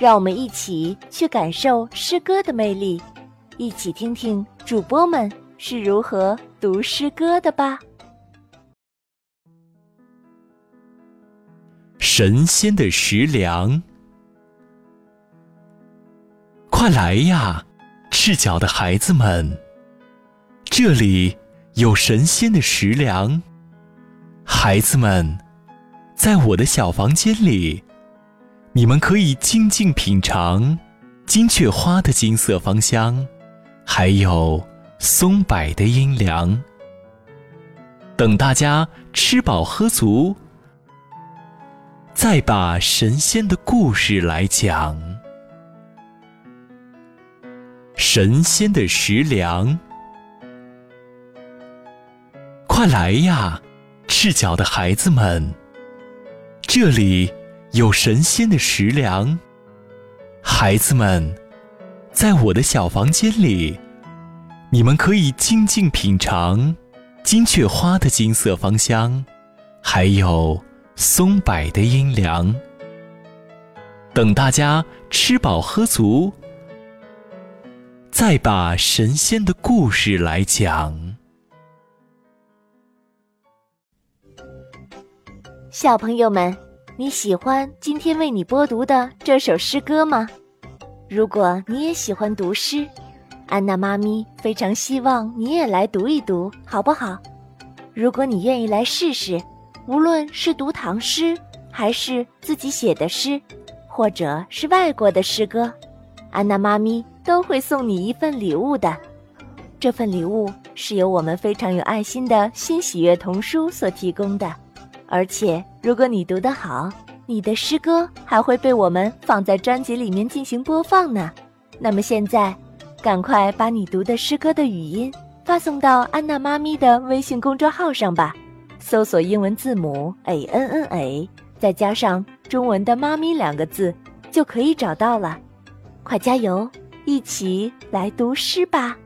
让我们一起去感受诗歌的魅力，一起听听主播们是如何读诗歌的吧。神仙的食粮，快来呀，赤脚的孩子们！这里有神仙的食粮，孩子们，在我的小房间里。你们可以静静品尝金雀花的金色芳香，还有松柏的阴凉。等大家吃饱喝足，再把神仙的故事来讲。神仙的食粮，快来呀，赤脚的孩子们，这里。有神仙的食粮，孩子们，在我的小房间里，你们可以静静品尝金雀花的金色芳香，还有松柏的阴凉。等大家吃饱喝足，再把神仙的故事来讲。小朋友们。你喜欢今天为你播读的这首诗歌吗？如果你也喜欢读诗，安娜妈咪非常希望你也来读一读，好不好？如果你愿意来试试，无论是读唐诗，还是自己写的诗，或者是外国的诗歌，安娜妈咪都会送你一份礼物的。这份礼物是由我们非常有爱心的新喜悦童书所提供的。而且，如果你读得好，你的诗歌还会被我们放在专辑里面进行播放呢。那么现在，赶快把你读的诗歌的语音发送到安娜妈咪的微信公众号上吧，搜索英文字母 a n n a，再加上中文的“妈咪”两个字，就可以找到了。快加油，一起来读诗吧！